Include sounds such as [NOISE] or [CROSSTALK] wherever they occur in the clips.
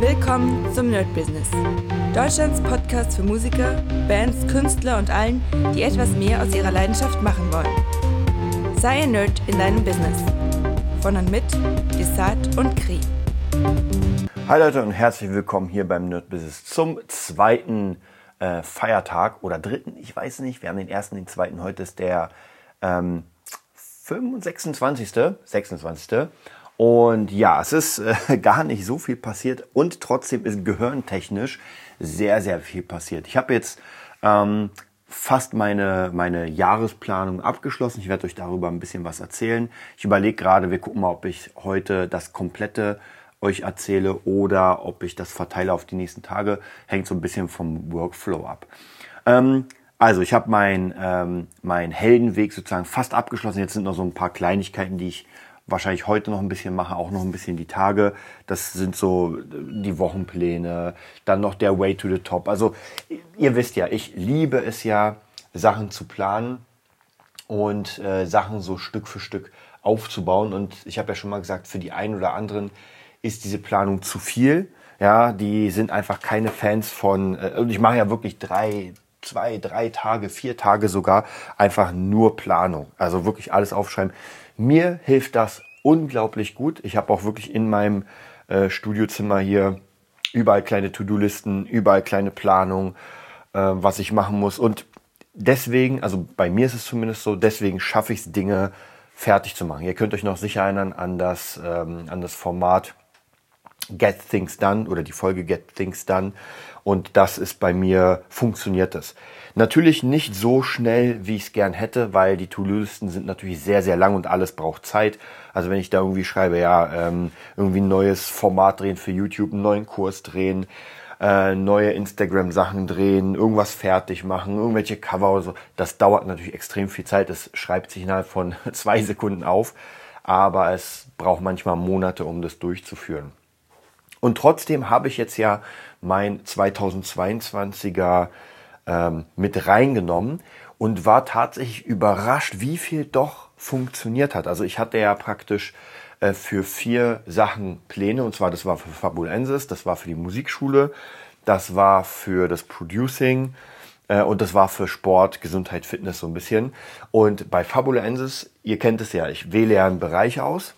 Willkommen zum Nerd Business. Deutschlands Podcast für Musiker, Bands, Künstler und allen, die etwas mehr aus ihrer Leidenschaft machen wollen. Sei ein Nerd in deinem Business. Von und mit Desart und Kri. Hi Leute und herzlich willkommen hier beim Nerd Business zum zweiten äh, Feiertag oder dritten, ich weiß nicht. Wir haben den ersten, den zweiten. Heute ist der ähm, 26. 26. Und ja, es ist äh, [LAUGHS] gar nicht so viel passiert und trotzdem ist gehirntechnisch sehr, sehr viel passiert. Ich habe jetzt ähm, fast meine, meine Jahresplanung abgeschlossen. Ich werde euch darüber ein bisschen was erzählen. Ich überlege gerade, wir gucken mal, ob ich heute das komplette euch erzähle oder ob ich das verteile auf die nächsten Tage. Hängt so ein bisschen vom Workflow ab. Ähm, also ich habe meinen ähm, mein Heldenweg sozusagen fast abgeschlossen. Jetzt sind noch so ein paar Kleinigkeiten, die ich wahrscheinlich heute noch ein bisschen mache, auch noch ein bisschen die Tage. Das sind so die Wochenpläne, dann noch der Way to the Top. Also ihr wisst ja, ich liebe es ja, Sachen zu planen und äh, Sachen so Stück für Stück aufzubauen. Und ich habe ja schon mal gesagt, für die einen oder anderen ist diese Planung zu viel. Ja, die sind einfach keine Fans von, äh, und ich mache ja wirklich drei, zwei, drei Tage, vier Tage sogar einfach nur Planung. Also wirklich alles aufschreiben. Mir hilft das unglaublich gut. Ich habe auch wirklich in meinem äh, Studiozimmer hier überall kleine To-Do-Listen, überall kleine Planung, äh, was ich machen muss. Und deswegen, also bei mir ist es zumindest so, deswegen schaffe ich es, Dinge fertig zu machen. Ihr könnt euch noch sicher erinnern an das, ähm, an das Format Get Things Done oder die Folge Get Things Done. Und das ist bei mir, funktioniert das. Natürlich nicht so schnell, wie ich es gern hätte, weil die To-Do-Listen sind natürlich sehr, sehr lang und alles braucht Zeit. Also wenn ich da irgendwie schreibe, ja, ähm, irgendwie ein neues Format drehen für YouTube, einen neuen Kurs drehen, äh, neue Instagram-Sachen drehen, irgendwas fertig machen, irgendwelche Cover oder so, das dauert natürlich extrem viel Zeit. Es schreibt sich innerhalb von [LAUGHS] zwei Sekunden auf, aber es braucht manchmal Monate, um das durchzuführen. Und trotzdem habe ich jetzt ja mein 2022er ähm, mit reingenommen und war tatsächlich überrascht, wie viel doch funktioniert hat. Also ich hatte ja praktisch äh, für vier Sachen Pläne und zwar das war für Fabulensis, das war für die Musikschule, das war für das Producing äh, und das war für Sport, Gesundheit, Fitness so ein bisschen. Und bei Fabulensis, ihr kennt es ja, ich wähle ja einen Bereich aus,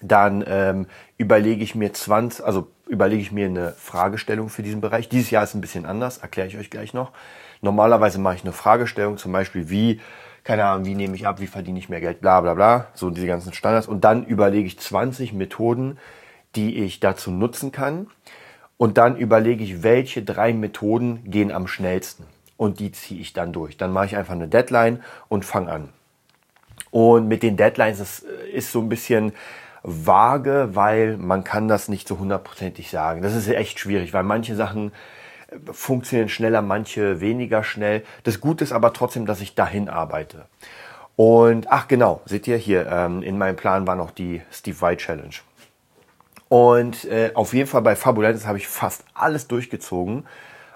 dann ähm, überlege ich mir 20, also überlege ich mir eine Fragestellung für diesen Bereich. Dieses Jahr ist ein bisschen anders, erkläre ich euch gleich noch. Normalerweise mache ich eine Fragestellung, zum Beispiel wie, keine Ahnung, wie nehme ich ab, wie verdiene ich mehr Geld, bla bla bla, so diese ganzen Standards. Und dann überlege ich 20 Methoden, die ich dazu nutzen kann. Und dann überlege ich, welche drei Methoden gehen am schnellsten. Und die ziehe ich dann durch. Dann mache ich einfach eine Deadline und fange an. Und mit den Deadlines, das ist so ein bisschen, vage, weil man kann das nicht so hundertprozentig sagen. Das ist echt schwierig, weil manche Sachen äh, funktionieren schneller, manche weniger schnell. Das Gute ist aber trotzdem, dass ich dahin arbeite. Und ach genau, seht ihr hier, ähm, in meinem Plan war noch die Steve White Challenge. Und äh, auf jeden Fall bei Fabulentis habe ich fast alles durchgezogen.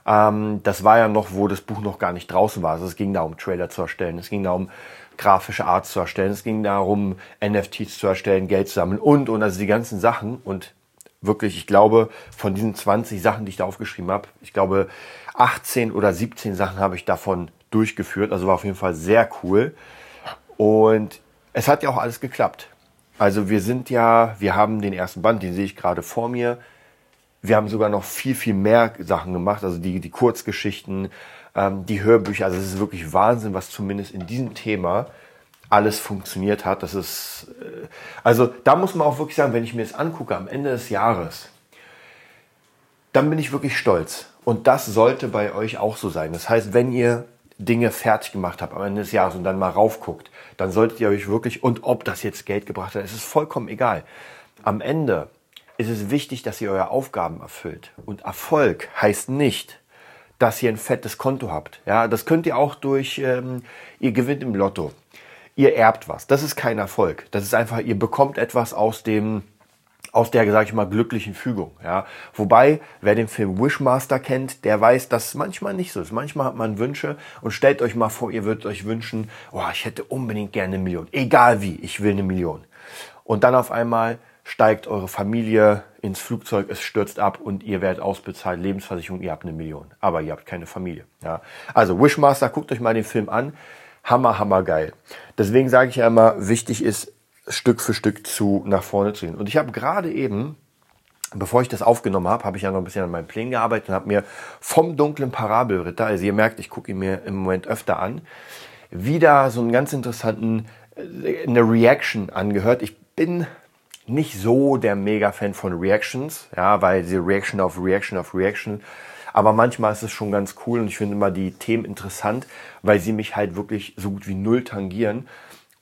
Ähm, das war ja noch, wo das Buch noch gar nicht draußen war. Also es ging darum, Trailer zu erstellen. Es ging darum, grafische Art zu erstellen. Es ging darum, NFTs zu erstellen, Geld zu sammeln und, und also die ganzen Sachen. Und wirklich, ich glaube, von diesen 20 Sachen, die ich da aufgeschrieben habe, ich glaube, 18 oder 17 Sachen habe ich davon durchgeführt. Also war auf jeden Fall sehr cool. Und es hat ja auch alles geklappt. Also wir sind ja, wir haben den ersten Band, den sehe ich gerade vor mir. Wir haben sogar noch viel, viel mehr Sachen gemacht, also die, die Kurzgeschichten, ähm, die Hörbücher. Also es ist wirklich Wahnsinn, was zumindest in diesem Thema alles funktioniert hat. Das ist, äh, also da muss man auch wirklich sagen, wenn ich mir das angucke am Ende des Jahres, dann bin ich wirklich stolz. Und das sollte bei euch auch so sein. Das heißt, wenn ihr Dinge fertig gemacht habt am Ende des Jahres und dann mal raufguckt, dann solltet ihr euch wirklich, und ob das jetzt Geld gebracht hat, es ist vollkommen egal. Am Ende ist es wichtig, dass ihr eure Aufgaben erfüllt. Und Erfolg heißt nicht, dass ihr ein fettes Konto habt. Ja, das könnt ihr auch durch, ähm, ihr gewinnt im Lotto. Ihr erbt was. Das ist kein Erfolg. Das ist einfach, ihr bekommt etwas aus dem, aus der, sage ich mal, glücklichen Fügung. Ja, wobei, wer den Film Wishmaster kennt, der weiß, dass es manchmal nicht so ist. Manchmal hat man Wünsche und stellt euch mal vor, ihr würdet euch wünschen, oh, ich hätte unbedingt gerne eine Million. Egal wie, ich will eine Million. Und dann auf einmal steigt eure Familie ins Flugzeug, es stürzt ab und ihr werdet ausbezahlt, Lebensversicherung, ihr habt eine Million. Aber ihr habt keine Familie. Ja. Also Wishmaster, guckt euch mal den Film an. Hammer, hammer geil. Deswegen sage ich ja immer, wichtig ist, Stück für Stück zu nach vorne zu gehen. Und ich habe gerade eben, bevor ich das aufgenommen habe, habe ich ja noch ein bisschen an meinem Plänen gearbeitet und habe mir vom dunklen Parabelritter, also ihr merkt, ich gucke ihn mir im Moment öfter an, wieder so einen ganz interessanten, äh, eine Reaction angehört. Ich bin nicht so der Mega-Fan von Reactions, ja, weil sie Reaction auf Reaction auf Reaction. Aber manchmal ist es schon ganz cool und ich finde immer die Themen interessant, weil sie mich halt wirklich so gut wie null tangieren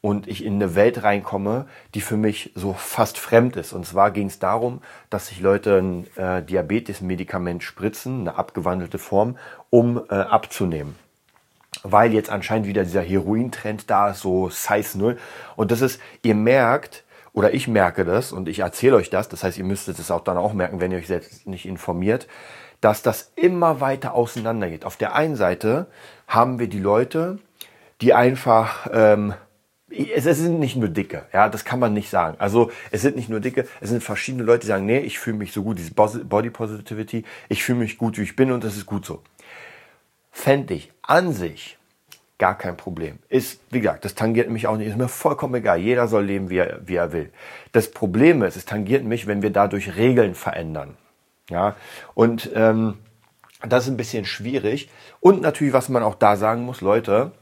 und ich in eine Welt reinkomme, die für mich so fast fremd ist. Und zwar ging es darum, dass sich Leute ein äh, Diabetes-Medikament spritzen, eine abgewandelte Form, um äh, abzunehmen. Weil jetzt anscheinend wieder dieser Heroin-Trend da ist, so Size 0. Und das ist, ihr merkt, oder ich merke das und ich erzähle euch das, das heißt, ihr müsstet es auch dann auch merken, wenn ihr euch selbst nicht informiert, dass das immer weiter auseinander geht. Auf der einen Seite haben wir die Leute, die einfach, ähm, es, es sind nicht nur Dicke, ja, das kann man nicht sagen. Also es sind nicht nur Dicke, es sind verschiedene Leute, die sagen, nee, ich fühle mich so gut, diese Body Positivity, ich fühle mich gut, wie ich bin und das ist gut so. Fände ich an sich gar kein Problem. Ist, wie gesagt, das tangiert mich auch nicht, ist mir vollkommen egal. Jeder soll leben, wie er, wie er will. Das Problem ist, es tangiert mich, wenn wir dadurch Regeln verändern. Ja, und ähm, das ist ein bisschen schwierig. Und natürlich, was man auch da sagen muss, Leute,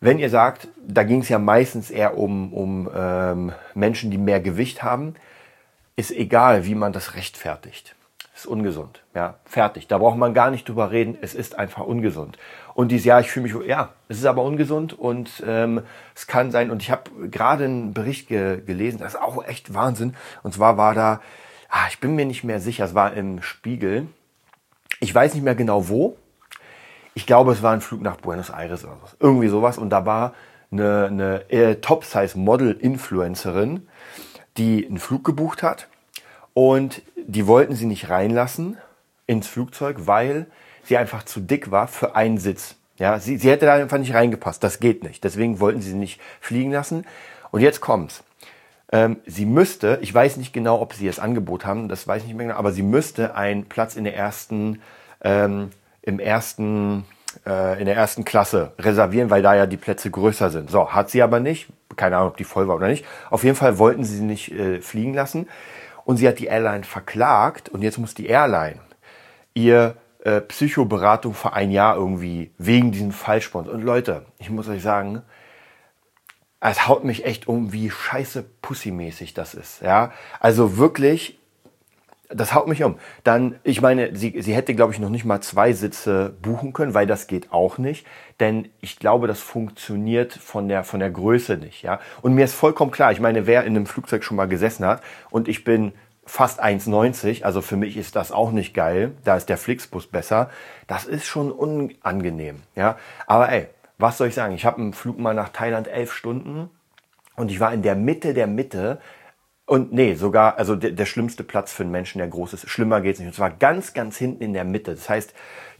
wenn ihr sagt, da ging es ja meistens eher um, um ähm, Menschen, die mehr Gewicht haben, ist egal, wie man das rechtfertigt ist ungesund. Ja, fertig. Da braucht man gar nicht drüber reden. Es ist einfach ungesund. Und dieses Jahr, ich fühle mich, ja, es ist aber ungesund und ähm, es kann sein. Und ich habe gerade einen Bericht ge gelesen, das ist auch echt Wahnsinn. Und zwar war da, ah, ich bin mir nicht mehr sicher, es war im Spiegel. Ich weiß nicht mehr genau wo. Ich glaube, es war ein Flug nach Buenos Aires oder so. Irgendwie sowas. Und da war eine, eine äh, Top-Size-Model-Influencerin, die einen Flug gebucht hat und die wollten sie nicht reinlassen ins Flugzeug, weil sie einfach zu dick war für einen Sitz. Ja, sie, sie hätte da einfach nicht reingepasst. Das geht nicht. Deswegen wollten sie sie nicht fliegen lassen. Und jetzt kommt's. Ähm, sie müsste, ich weiß nicht genau, ob sie das Angebot haben, das weiß ich nicht mehr genau, aber sie müsste einen Platz in der ersten, ähm, im ersten, äh, in der ersten Klasse reservieren, weil da ja die Plätze größer sind. So, hat sie aber nicht. Keine Ahnung, ob die voll war oder nicht. Auf jeden Fall wollten sie sie nicht äh, fliegen lassen. Und sie hat die Airline verklagt und jetzt muss die Airline ihr äh, Psychoberatung für ein Jahr irgendwie wegen diesem Falschsponsor. Und Leute, ich muss euch sagen, es haut mich echt um, wie scheiße pussymäßig das ist. Ja, also wirklich, das haut mich um. Dann, ich meine, sie, sie hätte, glaube ich, noch nicht mal zwei Sitze buchen können, weil das geht auch nicht. Denn ich glaube, das funktioniert von der, von der Größe nicht. Ja? Und mir ist vollkommen klar, ich meine, wer in einem Flugzeug schon mal gesessen hat und ich bin fast 1,90, also für mich ist das auch nicht geil, da ist der Flixbus besser, das ist schon unangenehm. Ja? Aber ey, was soll ich sagen? Ich habe einen Flug mal nach Thailand elf Stunden und ich war in der Mitte der Mitte und nee, sogar, also der, der schlimmste Platz für einen Menschen, der groß ist. Schlimmer geht's nicht. Und zwar ganz, ganz hinten in der Mitte. Das heißt,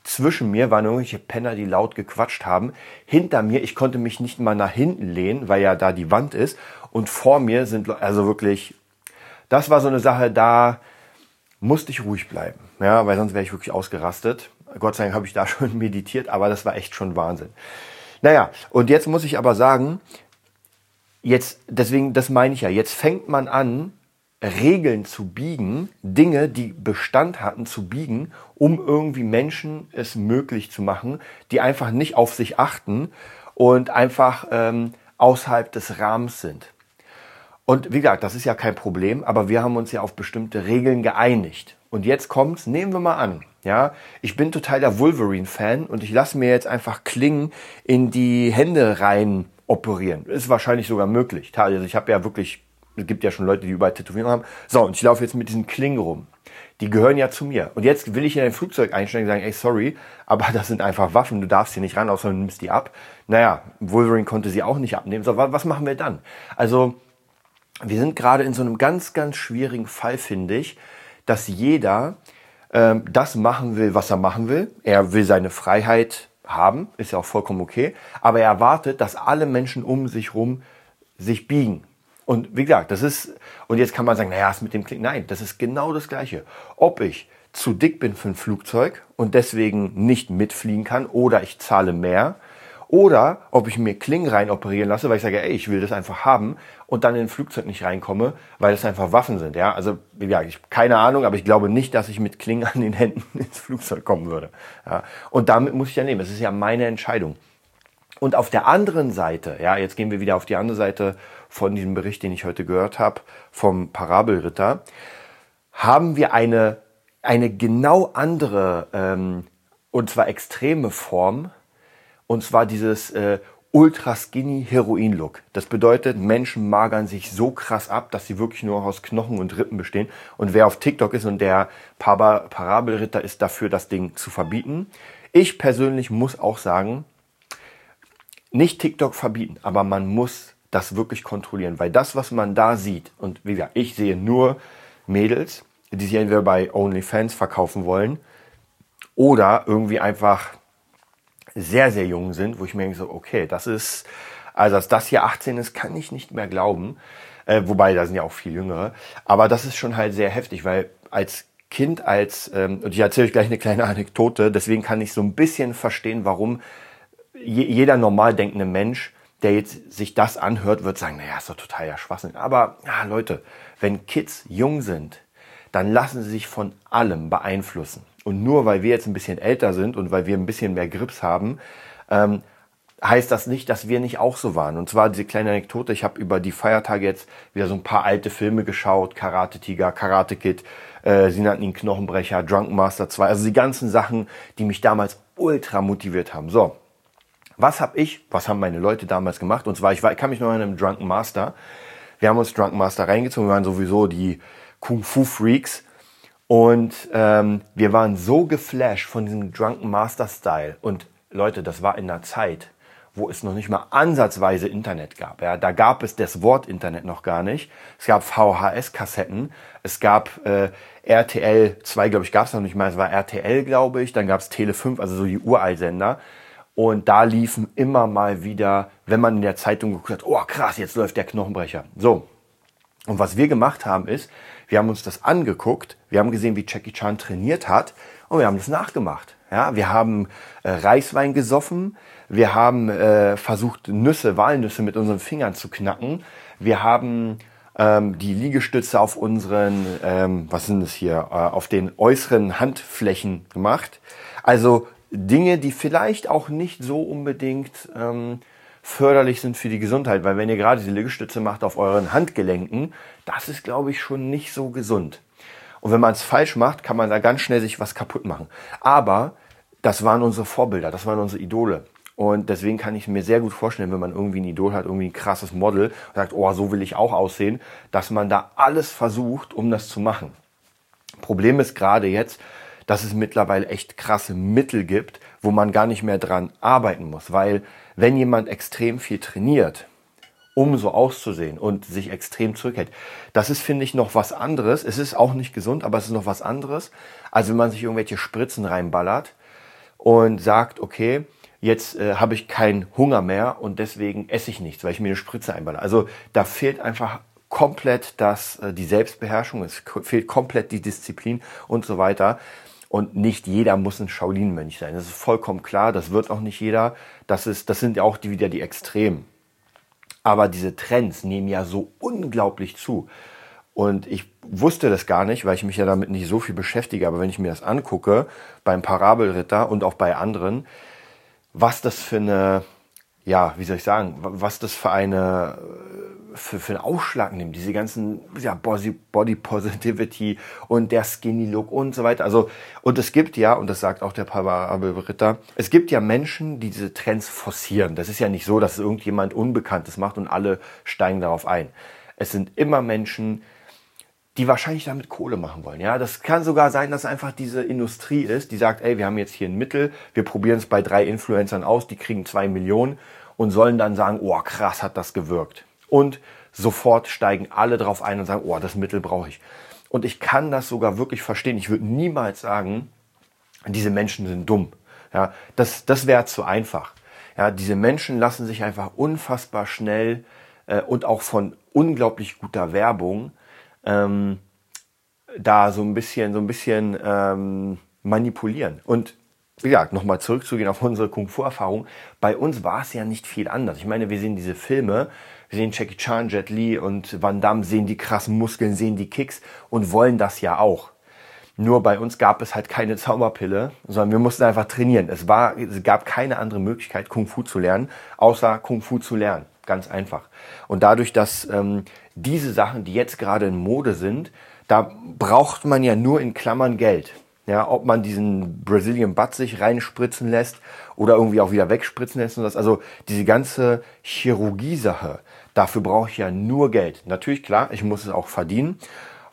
zwischen mir waren irgendwelche Penner, die laut gequatscht haben. Hinter mir, ich konnte mich nicht mal nach hinten lehnen, weil ja da die Wand ist. Und vor mir sind, also wirklich, das war so eine Sache, da musste ich ruhig bleiben. Ja, weil sonst wäre ich wirklich ausgerastet. Gott sei Dank habe ich da [LAUGHS] schon meditiert, aber das war echt schon Wahnsinn. Naja, und jetzt muss ich aber sagen, Jetzt, deswegen, das meine ich ja, jetzt fängt man an, Regeln zu biegen, Dinge, die Bestand hatten, zu biegen, um irgendwie Menschen es möglich zu machen, die einfach nicht auf sich achten und einfach ähm, außerhalb des Rahmens sind. Und wie gesagt, das ist ja kein Problem, aber wir haben uns ja auf bestimmte Regeln geeinigt. Und jetzt kommt's, nehmen wir mal an, ja, ich bin total der Wolverine-Fan und ich lasse mir jetzt einfach Klingen in die Hände rein operieren. Ist wahrscheinlich sogar möglich. Also ich habe ja wirklich, es gibt ja schon Leute, die überall Tätowierungen haben. So, und ich laufe jetzt mit diesen Klingen rum. Die gehören ja zu mir. Und jetzt will ich in ein Flugzeug einsteigen und sagen, ey, sorry, aber [LAUGHS] das sind einfach Waffen, du darfst hier nicht ran, außer du nimmst die ab. Naja, Wolverine konnte sie auch nicht abnehmen. So, was machen wir dann? Also, wir sind gerade in so einem ganz, ganz schwierigen Fall, finde ich, dass jeder ähm, das machen will, was er machen will. Er will seine Freiheit haben, ist ja auch vollkommen okay, aber er erwartet, dass alle Menschen um sich herum sich biegen. Und wie gesagt, das ist, und jetzt kann man sagen, naja, ist mit dem Klick. Nein, das ist genau das Gleiche. Ob ich zu dick bin für ein Flugzeug und deswegen nicht mitfliegen kann oder ich zahle mehr oder ob ich mir Klingen rein operieren lasse, weil ich sage, ey, ich will das einfach haben und dann in ein Flugzeug nicht reinkomme, weil das einfach Waffen sind. Ja, also ja, ich keine Ahnung, aber ich glaube nicht, dass ich mit Klingen an den Händen [LAUGHS] ins Flugzeug kommen würde. Ja, und damit muss ich ja nehmen. Es ist ja meine Entscheidung. Und auf der anderen Seite, ja, jetzt gehen wir wieder auf die andere Seite von diesem Bericht, den ich heute gehört habe, vom Parabelritter, haben wir eine, eine genau andere, ähm, und zwar extreme Form und zwar dieses äh, ultra skinny Heroin Look. Das bedeutet, Menschen magern sich so krass ab, dass sie wirklich nur aus Knochen und Rippen bestehen. Und wer auf TikTok ist und der Parabelritter ist dafür, das Ding zu verbieten. Ich persönlich muss auch sagen, nicht TikTok verbieten, aber man muss das wirklich kontrollieren, weil das, was man da sieht, und wie gesagt, ich sehe nur Mädels, die sich entweder bei OnlyFans verkaufen wollen oder irgendwie einfach sehr, sehr jung sind, wo ich mir denke, so, okay, das ist, also dass das hier 18 ist, kann ich nicht mehr glauben. Äh, wobei, da sind ja auch viel jüngere. Aber das ist schon halt sehr heftig, weil als Kind, als, ähm, und ich erzähle euch gleich eine kleine [LAUGHS] Anekdote, deswegen kann ich so ein bisschen verstehen, warum je, jeder normal denkende Mensch, der jetzt sich das anhört, wird sagen, naja, ist doch total ja Schwachsinn. Aber ja, Leute, wenn Kids jung sind, dann lassen sie sich von allem beeinflussen. Und nur weil wir jetzt ein bisschen älter sind und weil wir ein bisschen mehr Grips haben, ähm, heißt das nicht, dass wir nicht auch so waren. Und zwar diese kleine Anekdote, ich habe über die Feiertage jetzt wieder so ein paar alte Filme geschaut, Karate Tiger, Karate Kid, äh, sie nannten ihn Knochenbrecher, Drunken Master 2, also die ganzen Sachen, die mich damals ultra motiviert haben. So, was habe ich, was haben meine Leute damals gemacht? Und zwar, ich, war, ich kann mich noch an einem Drunken Master, wir haben uns Drunken Master reingezogen, wir waren sowieso die Kung Fu Freaks und ähm, wir waren so geflasht von diesem Drunken Master Style. Und Leute, das war in einer Zeit, wo es noch nicht mal ansatzweise Internet gab. Ja, da gab es das Wort Internet noch gar nicht. Es gab VHS-Kassetten, es gab äh, RTL 2, glaube ich, gab es noch nicht mal. Es war RTL, glaube ich. Dann gab es Tele 5, also so die Uralsender. Und da liefen immer mal wieder, wenn man in der Zeitung geguckt hat, oh krass, jetzt läuft der Knochenbrecher. So. Und was wir gemacht haben ist, wir haben uns das angeguckt, wir haben gesehen, wie Jackie Chan trainiert hat und wir haben das nachgemacht. Ja, wir haben äh, Reiswein gesoffen, wir haben äh, versucht, Nüsse, Walnüsse mit unseren Fingern zu knacken. Wir haben ähm, die Liegestütze auf unseren, ähm, was sind das hier, äh, auf den äußeren Handflächen gemacht. Also Dinge, die vielleicht auch nicht so unbedingt ähm, förderlich sind für die Gesundheit, weil wenn ihr gerade diese Liegestütze macht auf euren Handgelenken, das ist, glaube ich, schon nicht so gesund. Und wenn man es falsch macht, kann man da ganz schnell sich was kaputt machen. Aber das waren unsere Vorbilder, das waren unsere Idole. Und deswegen kann ich mir sehr gut vorstellen, wenn man irgendwie ein Idol hat, irgendwie ein krasses Model und sagt, oh, so will ich auch aussehen, dass man da alles versucht, um das zu machen. Problem ist gerade jetzt, dass es mittlerweile echt krasse Mittel gibt, wo man gar nicht mehr dran arbeiten muss, weil wenn jemand extrem viel trainiert, um so auszusehen und sich extrem zurückhält. Das ist, finde ich, noch was anderes. Es ist auch nicht gesund, aber es ist noch was anderes, als wenn man sich irgendwelche Spritzen reinballert und sagt, okay, jetzt äh, habe ich keinen Hunger mehr und deswegen esse ich nichts, weil ich mir eine Spritze einballer. Also da fehlt einfach komplett das, äh, die Selbstbeherrschung, es fehlt komplett die Disziplin und so weiter. Und nicht jeder muss ein Shaolin-Mönch sein. Das ist vollkommen klar. Das wird auch nicht jeder. Das ist, das sind ja auch die, wieder die Extremen. Aber diese Trends nehmen ja so unglaublich zu. Und ich wusste das gar nicht, weil ich mich ja damit nicht so viel beschäftige. Aber wenn ich mir das angucke, beim Parabelritter und auch bei anderen, was das für eine, ja, wie soll ich sagen, was das für eine für, für einen Ausschlag nimmt, diese ganzen ja, Body, Positivity und der Skinny Look und so weiter. Also, und es gibt ja, und das sagt auch der Ritter, es gibt ja Menschen, die diese Trends forcieren. Das ist ja nicht so, dass irgendjemand Unbekanntes macht und alle steigen darauf ein. Es sind immer Menschen, die wahrscheinlich damit Kohle machen wollen. Ja, das kann sogar sein, dass einfach diese Industrie ist, die sagt, ey, wir haben jetzt hier ein Mittel, wir probieren es bei drei Influencern aus, die kriegen zwei Millionen und sollen dann sagen, oh krass, hat das gewirkt und sofort steigen alle drauf ein und sagen, oh, das Mittel brauche ich. Und ich kann das sogar wirklich verstehen. Ich würde niemals sagen, diese Menschen sind dumm. Ja, das, das wäre zu einfach. Ja, diese Menschen lassen sich einfach unfassbar schnell äh, und auch von unglaublich guter Werbung ähm, da so ein bisschen, so ein bisschen ähm, manipulieren. Und wie gesagt, nochmal zurückzugehen auf unsere Kung-Fu-Erfahrung. Bei uns war es ja nicht viel anders. Ich meine, wir sehen diese Filme, wir sehen Jackie Chan, Jet Li und Van Damme, sehen die krassen Muskeln, sehen die Kicks und wollen das ja auch. Nur bei uns gab es halt keine [LAUGHS] Zauberpille, sondern wir mussten einfach trainieren. Es, war, es gab keine andere Möglichkeit, Kung Fu zu lernen, außer Kung Fu zu lernen. Ganz einfach. Und dadurch, dass ähm, diese Sachen, die jetzt gerade in Mode sind, da braucht man ja nur in Klammern Geld. Ja, ob man diesen Brazilian Butt sich reinspritzen lässt oder irgendwie auch wieder wegspritzen lässt und das. Also diese ganze Chirurgie-Sache, dafür brauche ich ja nur Geld. Natürlich, klar, ich muss es auch verdienen.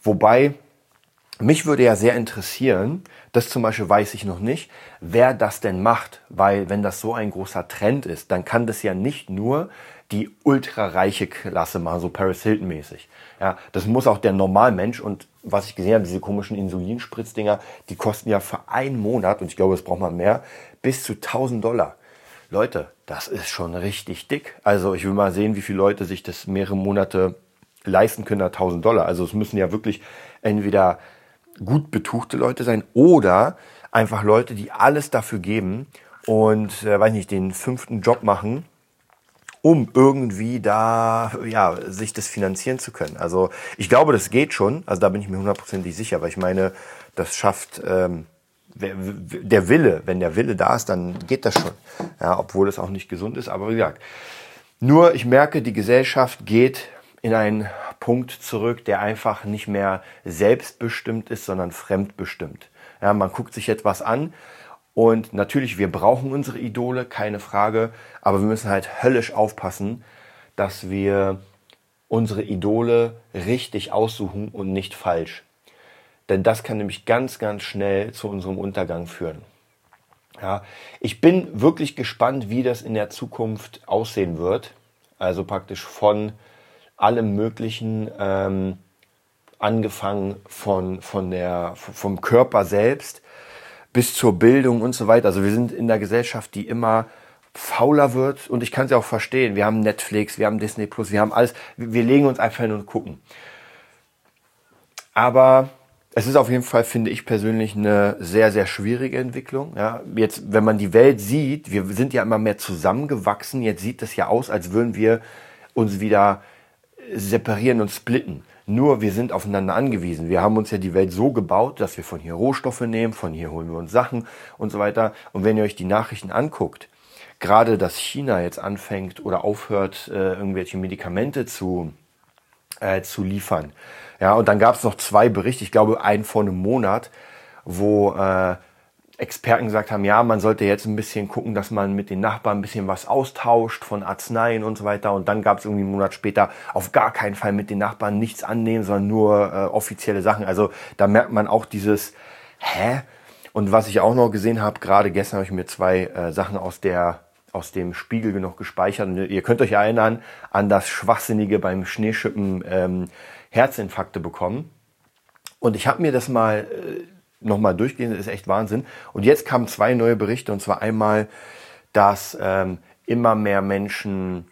Wobei, mich würde ja sehr interessieren, das zum Beispiel weiß ich noch nicht, wer das denn macht. Weil wenn das so ein großer Trend ist, dann kann das ja nicht nur die ultrareiche Klasse machen, so Paris Hilton mäßig. Ja, das muss auch der Normalmensch und was ich gesehen habe, diese komischen Insulinspritzddinger, die kosten ja für einen Monat, und ich glaube, es braucht man mehr, bis zu 1000 Dollar. Leute, das ist schon richtig dick. Also ich will mal sehen, wie viele Leute sich das mehrere Monate leisten können, 1000 Dollar. Also es müssen ja wirklich entweder gut betuchte Leute sein oder einfach Leute, die alles dafür geben und, äh, weiß nicht, den fünften Job machen um irgendwie da ja sich das finanzieren zu können. Also ich glaube, das geht schon. Also da bin ich mir hundertprozentig sicher, weil ich meine, das schafft ähm, der Wille. Wenn der Wille da ist, dann geht das schon. Ja, obwohl es auch nicht gesund ist. Aber wie gesagt, nur ich merke, die Gesellschaft geht in einen Punkt zurück, der einfach nicht mehr selbstbestimmt ist, sondern fremdbestimmt. Ja, man guckt sich etwas an und natürlich, wir brauchen unsere Idole, keine Frage, aber wir müssen halt höllisch aufpassen, dass wir unsere Idole richtig aussuchen und nicht falsch. Denn das kann nämlich ganz, ganz schnell zu unserem Untergang führen. Ja, ich bin wirklich gespannt, wie das in der Zukunft aussehen wird. Also praktisch von allem Möglichen, ähm, angefangen von, von der, vom Körper selbst, bis zur Bildung und so weiter. Also wir sind in der Gesellschaft, die immer fauler wird und ich kann es ja auch verstehen. Wir haben Netflix, wir haben Disney Plus, wir haben alles. Wir legen uns einfach hin und gucken. Aber es ist auf jeden Fall, finde ich persönlich, eine sehr, sehr schwierige Entwicklung. Ja, jetzt, wenn man die Welt sieht, wir sind ja immer mehr zusammengewachsen. Jetzt sieht es ja aus, als würden wir uns wieder separieren und splitten. Nur wir sind aufeinander angewiesen. Wir haben uns ja die Welt so gebaut, dass wir von hier Rohstoffe nehmen, von hier holen wir uns Sachen und so weiter. Und wenn ihr euch die Nachrichten anguckt, gerade dass China jetzt anfängt oder aufhört, äh, irgendwelche Medikamente zu, äh, zu liefern. Ja, und dann gab es noch zwei Berichte, ich glaube einen vor einem Monat, wo äh, Experten gesagt haben, ja, man sollte jetzt ein bisschen gucken, dass man mit den Nachbarn ein bisschen was austauscht von Arzneien und so weiter. Und dann gab es irgendwie einen Monat später auf gar keinen Fall mit den Nachbarn nichts annehmen, sondern nur äh, offizielle Sachen. Also da merkt man auch dieses, hä? Und was ich auch noch gesehen habe, gerade gestern habe ich mir zwei äh, Sachen aus der aus dem Spiegel noch gespeichert. Und ihr könnt euch erinnern an das Schwachsinnige beim Schneeschippen ähm, Herzinfarkte bekommen. Und ich habe mir das mal äh, nochmal durchgehen, das ist echt Wahnsinn. Und jetzt kamen zwei neue Berichte, und zwar einmal, dass ähm, immer mehr Menschen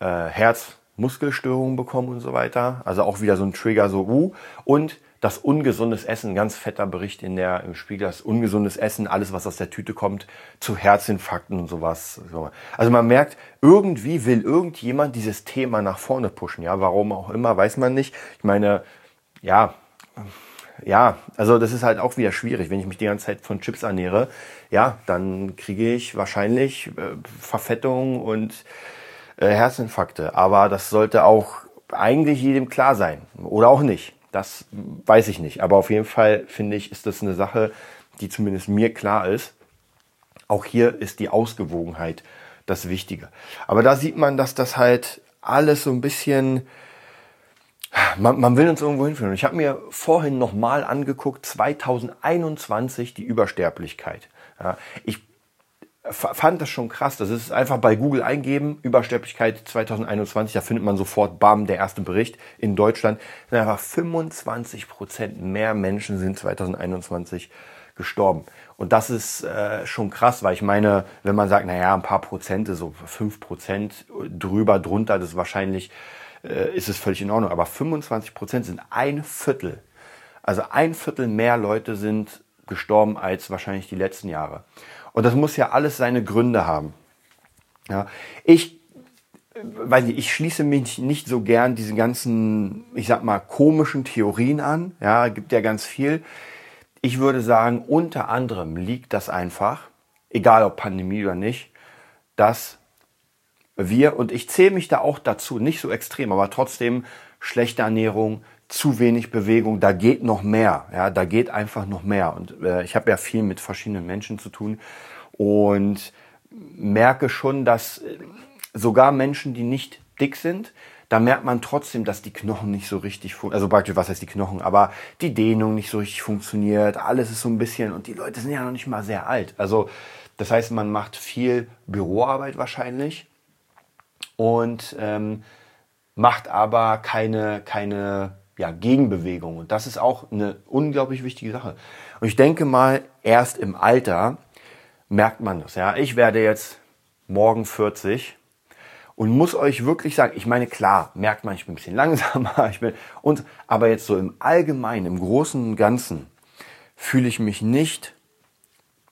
äh, Herzmuskelstörungen bekommen und so weiter. Also auch wieder so ein Trigger, so uh. Und das ungesundes Essen, ganz fetter Bericht in der im Spiegel, das ungesundes Essen, alles was aus der Tüte kommt, zu Herzinfarkten und sowas. Also man merkt, irgendwie will irgendjemand dieses Thema nach vorne pushen. Ja, warum auch immer, weiß man nicht. Ich meine, ja, ja, also das ist halt auch wieder schwierig. Wenn ich mich die ganze Zeit von Chips ernähre, ja, dann kriege ich wahrscheinlich äh, Verfettung und äh, Herzinfarkte. Aber das sollte auch eigentlich jedem klar sein. Oder auch nicht. Das weiß ich nicht. Aber auf jeden Fall finde ich, ist das eine Sache, die zumindest mir klar ist. Auch hier ist die Ausgewogenheit das Wichtige. Aber da sieht man, dass das halt alles so ein bisschen man, man will uns irgendwo hinführen. Ich habe mir vorhin nochmal angeguckt, 2021 die Übersterblichkeit. Ja, ich fand das schon krass. Das ist einfach bei Google eingeben, Übersterblichkeit 2021, da findet man sofort, bam, der erste Bericht in Deutschland. Einfach 25 Prozent mehr Menschen sind 2021 gestorben. Und das ist äh, schon krass, weil ich meine, wenn man sagt, naja, ein paar Prozente, so fünf Prozent drüber, drunter, das ist wahrscheinlich äh, ist es völlig in Ordnung. Aber 25 Prozent sind ein Viertel. Also ein Viertel mehr Leute sind gestorben als wahrscheinlich die letzten Jahre. Und das muss ja alles seine Gründe haben. Ja, ich weiß nicht, ich schließe mich nicht so gern diesen ganzen, ich sag mal, komischen Theorien an. Ja, gibt ja ganz viel. Ich würde sagen, unter anderem liegt das einfach, egal ob Pandemie oder nicht, dass wir, und ich zähle mich da auch dazu, nicht so extrem, aber trotzdem schlechte Ernährung, zu wenig Bewegung, da geht noch mehr. Ja, da geht einfach noch mehr. Und äh, ich habe ja viel mit verschiedenen Menschen zu tun und merke schon, dass äh, sogar Menschen, die nicht dick sind, da merkt man trotzdem, dass die Knochen nicht so richtig funktionieren. Also praktisch, was heißt die Knochen? Aber die Dehnung nicht so richtig funktioniert. Alles ist so ein bisschen, und die Leute sind ja noch nicht mal sehr alt. Also, das heißt, man macht viel Büroarbeit wahrscheinlich und ähm, macht aber keine, keine ja, Gegenbewegung. Und das ist auch eine unglaublich wichtige Sache. Und ich denke mal, erst im Alter merkt man das. Ja, ich werde jetzt morgen 40 und muss euch wirklich sagen, ich meine, klar, merkt man, ich bin ein bisschen [LAUGHS] langsamer, ich bin, und, aber jetzt so im Allgemeinen, im Großen und Ganzen, fühle ich mich nicht,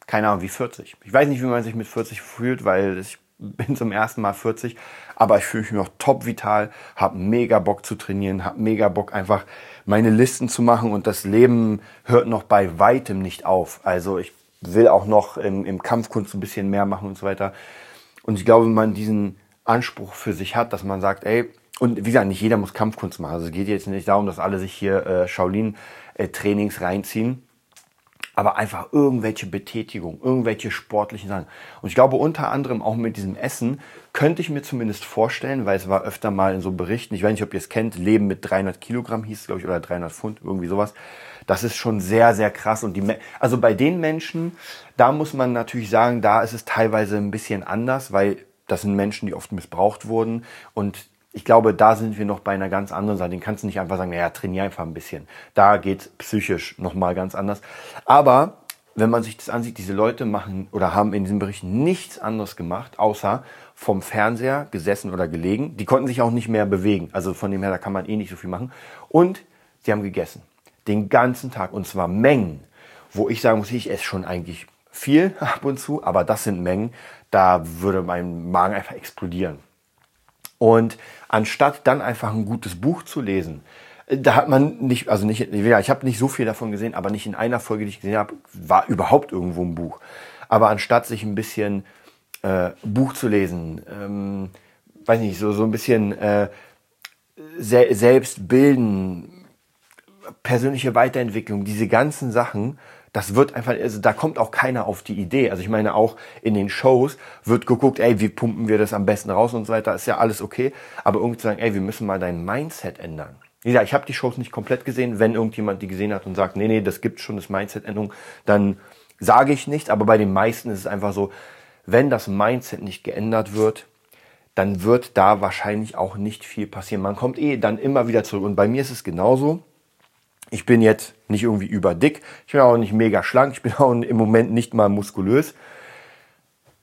keine Ahnung, wie 40. Ich weiß nicht, wie man sich mit 40 fühlt, weil ich bin zum ersten Mal 40, aber ich fühle mich noch top vital, habe mega Bock zu trainieren, habe mega Bock einfach meine Listen zu machen und das Leben hört noch bei weitem nicht auf. Also ich will auch noch im, im Kampfkunst ein bisschen mehr machen und so weiter. Und ich glaube, wenn man diesen Anspruch für sich hat, dass man sagt, ey, und wie gesagt, nicht jeder muss Kampfkunst machen. Also es geht jetzt nicht darum, dass alle sich hier äh, Shaolin-Trainings reinziehen aber einfach irgendwelche Betätigung, irgendwelche sportlichen Sachen. Und ich glaube unter anderem auch mit diesem Essen könnte ich mir zumindest vorstellen, weil es war öfter mal in so Berichten, ich weiß nicht, ob ihr es kennt, Leben mit 300 Kilogramm hieß es, glaube ich, oder 300 Pfund, irgendwie sowas. Das ist schon sehr, sehr krass. Und die, also bei den Menschen, da muss man natürlich sagen, da ist es teilweise ein bisschen anders, weil das sind Menschen, die oft missbraucht wurden und ich glaube, da sind wir noch bei einer ganz anderen Seite. Den kannst du nicht einfach sagen, naja, trainier einfach ein bisschen. Da geht psychisch nochmal ganz anders. Aber wenn man sich das ansieht, diese Leute machen oder haben in diesem Bericht nichts anderes gemacht, außer vom Fernseher gesessen oder gelegen. Die konnten sich auch nicht mehr bewegen. Also von dem her, da kann man eh nicht so viel machen. Und sie haben gegessen. Den ganzen Tag. Und zwar Mengen. Wo ich sagen muss, ich esse schon eigentlich viel [LAUGHS] ab und zu, aber das sind Mengen, da würde mein Magen einfach explodieren. Und anstatt dann einfach ein gutes Buch zu lesen, äh, da hat man nicht, also nicht, ja, ich habe nicht so viel davon gesehen, aber nicht in einer Folge, die ich gesehen habe, war überhaupt irgendwo ein Buch. Aber anstatt sich ein bisschen äh, Buch zu lesen, ähm, weiß nicht, so, so ein bisschen äh, se selbst bilden, persönliche Weiterentwicklung, diese ganzen Sachen, das wird einfach, also da kommt auch keiner auf die Idee. Also ich meine, auch in den Shows wird geguckt, ey, wie pumpen wir das am besten raus und so weiter, ist ja alles okay. Aber irgendwie zu sagen, ey, wir müssen mal dein Mindset ändern. Gesagt, ich habe die Shows nicht komplett gesehen. Wenn irgendjemand die gesehen hat und sagt, nee, nee, das gibt schon, das Mindset-Änderung, dann sage ich nicht. Aber bei den meisten ist es einfach so, wenn das Mindset nicht geändert wird, dann wird da wahrscheinlich auch nicht viel passieren. Man kommt eh dann immer wieder zurück. Und bei mir ist es genauso. Ich bin jetzt nicht irgendwie überdick, ich bin auch nicht mega schlank, ich bin auch im Moment nicht mal muskulös.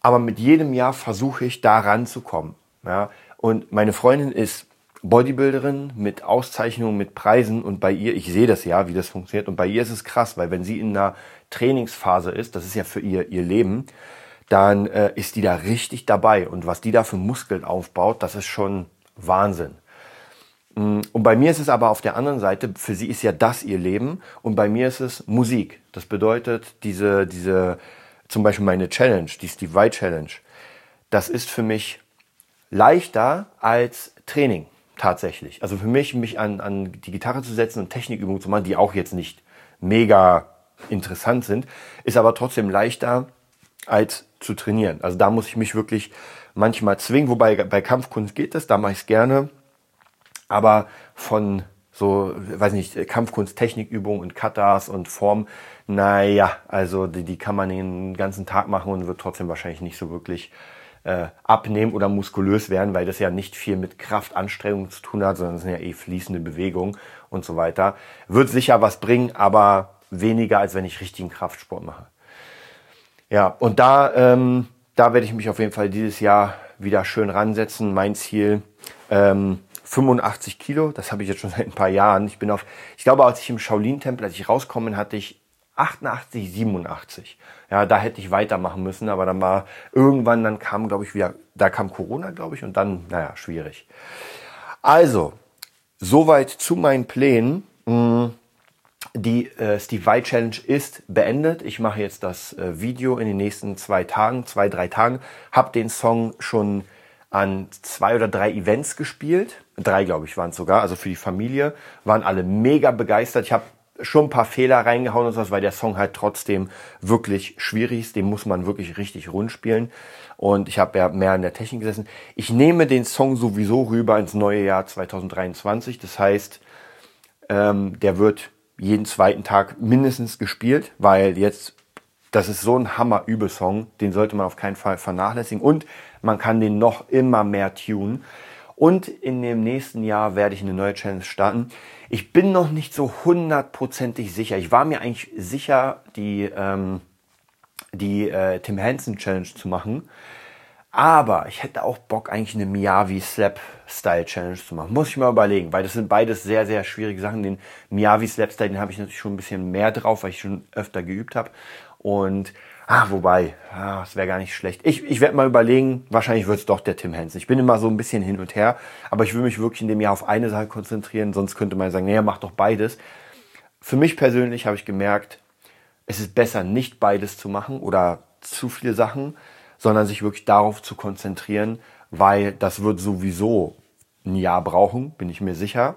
Aber mit jedem Jahr versuche ich da ranzukommen. Ja? Und meine Freundin ist Bodybuilderin mit Auszeichnungen, mit Preisen und bei ihr, ich sehe das ja, wie das funktioniert und bei ihr ist es krass, weil wenn sie in einer Trainingsphase ist, das ist ja für ihr ihr Leben, dann äh, ist die da richtig dabei und was die da für Muskeln aufbaut, das ist schon Wahnsinn. Mm, und bei mir ist es aber auf der anderen Seite, für sie ist ja das ihr Leben und bei mir ist es Musik. Das bedeutet, diese, diese, zum Beispiel meine Challenge, die Steve White Challenge, das ist für mich leichter als Training tatsächlich. Also für mich, mich an, an die Gitarre zu setzen und Technikübungen zu machen, die auch jetzt nicht mega interessant sind, ist aber trotzdem leichter als zu trainieren. Also da muss ich mich wirklich manchmal zwingen, wobei bei Kampfkunst geht das, da mache ich es gerne aber von so, weiß nicht, Kampfkunst, Technikübungen und Katas und Form, naja, also die, die kann man den ganzen Tag machen und wird trotzdem wahrscheinlich nicht so wirklich äh, abnehmen oder muskulös werden, weil das ja nicht viel mit Kraftanstrengung zu tun hat, sondern es sind ja eh fließende Bewegungen und so weiter. Wird sicher was bringen, aber weniger, als wenn ich richtigen Kraftsport mache. Ja, und da, ähm, da werde ich mich auf jeden Fall dieses Jahr wieder schön ransetzen. Mein Ziel, ähm, 85 Kilo, das habe ich jetzt schon seit ein paar Jahren. Ich bin auf, ich glaube, als ich im Shaolin-Tempel, als ich rauskomme, hatte ich 88, 87. Ja, da hätte ich weitermachen müssen, aber dann war irgendwann, dann kam, glaube ich, wieder, da kam Corona, glaube ich, und dann, naja, schwierig. Also, soweit zu meinen Plänen. Hm, die äh, Steve Vai Challenge ist beendet. Ich mache jetzt das äh, Video in den nächsten zwei Tagen, zwei, drei Tagen. Hab den Song schon an zwei oder drei Events gespielt. Drei, glaube ich, waren es sogar. Also für die Familie. Waren alle mega begeistert. Ich habe schon ein paar Fehler reingehauen und sowas, weil der Song halt trotzdem wirklich schwierig ist. Den muss man wirklich richtig rund spielen. Und ich habe ja mehr in der Technik gesessen. Ich nehme den Song sowieso rüber ins neue Jahr 2023. Das heißt, ähm, der wird jeden zweiten Tag mindestens gespielt, weil jetzt, das ist so ein Hammer-Übesong, den sollte man auf keinen Fall vernachlässigen und man kann den noch immer mehr tunen. Und in dem nächsten Jahr werde ich eine neue Challenge starten. Ich bin noch nicht so hundertprozentig sicher. Ich war mir eigentlich sicher, die, ähm, die äh, Tim Henson Challenge zu machen. Aber ich hätte auch Bock, eigentlich eine Miyavi Slap Style Challenge zu machen. Muss ich mal überlegen, weil das sind beides sehr, sehr schwierige Sachen. Den Miyavi Slap Style, den habe ich natürlich schon ein bisschen mehr drauf, weil ich schon öfter geübt habe. Und, ah, wobei, ah, das wäre gar nicht schlecht. Ich, ich werde mal überlegen, wahrscheinlich wird es doch der Tim Henson. Ich bin immer so ein bisschen hin und her, aber ich will mich wirklich in dem Jahr auf eine Sache konzentrieren, sonst könnte man sagen, naja, mach doch beides. Für mich persönlich habe ich gemerkt, es ist besser, nicht beides zu machen oder zu viele Sachen, sondern sich wirklich darauf zu konzentrieren, weil das wird sowieso ein Jahr brauchen, bin ich mir sicher.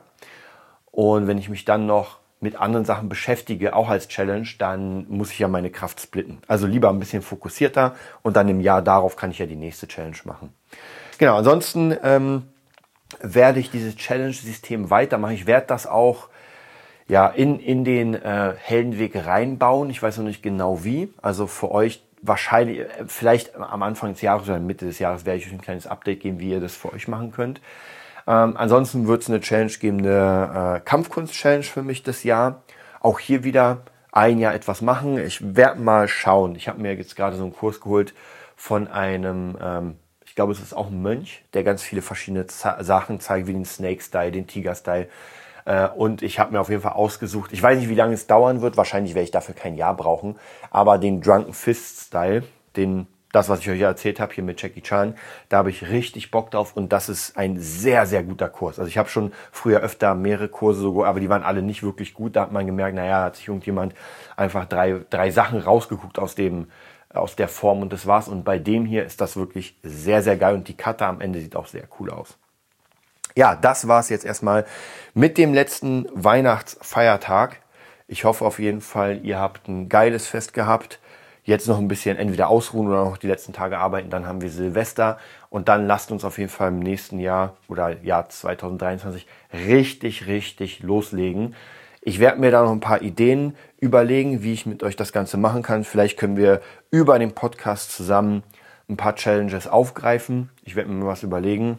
Und wenn ich mich dann noch mit anderen Sachen beschäftige, auch als Challenge, dann muss ich ja meine Kraft splitten. Also lieber ein bisschen fokussierter und dann im Jahr darauf kann ich ja die nächste Challenge machen. Genau, ansonsten ähm, werde ich dieses Challenge-System weitermachen. Ich werde das auch ja, in, in den äh, Heldenweg reinbauen. Ich weiß noch nicht genau wie. Also für euch wahrscheinlich, äh, vielleicht am Anfang des Jahres oder Mitte des Jahres werde ich euch ein kleines Update geben, wie ihr das für euch machen könnt. Ähm, ansonsten wird es eine Challenge geben, eine äh, Kampfkunst-Challenge für mich das Jahr. Auch hier wieder ein Jahr etwas machen. Ich werde mal schauen. Ich habe mir jetzt gerade so einen Kurs geholt von einem, ähm, ich glaube, es ist auch ein Mönch, der ganz viele verschiedene Z Sachen zeigt, wie den Snake-Style, den Tiger-Style. Äh, und ich habe mir auf jeden Fall ausgesucht, ich weiß nicht, wie lange es dauern wird, wahrscheinlich werde ich dafür kein Jahr brauchen, aber den Drunken Fist Style, den das, was ich euch erzählt habe hier mit Jackie Chan, da habe ich richtig Bock drauf und das ist ein sehr, sehr guter Kurs. Also ich habe schon früher öfter mehrere Kurse, so, aber die waren alle nicht wirklich gut. Da hat man gemerkt, naja, hat sich irgendjemand einfach drei, drei Sachen rausgeguckt aus dem, aus der Form und das war's. Und bei dem hier ist das wirklich sehr, sehr geil und die Cutter am Ende sieht auch sehr cool aus ja, das war es jetzt erstmal mit dem letzten Weihnachtsfeiertag. Ich hoffe auf jeden Fall, ihr habt ein geiles Fest gehabt. Jetzt noch ein bisschen entweder ausruhen oder noch die letzten Tage arbeiten. Dann haben wir Silvester und dann lasst uns auf jeden Fall im nächsten Jahr oder Jahr 2023 richtig, richtig loslegen. Ich werde mir da noch ein paar Ideen überlegen, wie ich mit euch das Ganze machen kann. Vielleicht können wir über den Podcast zusammen ein paar Challenges aufgreifen. Ich werde mir was überlegen.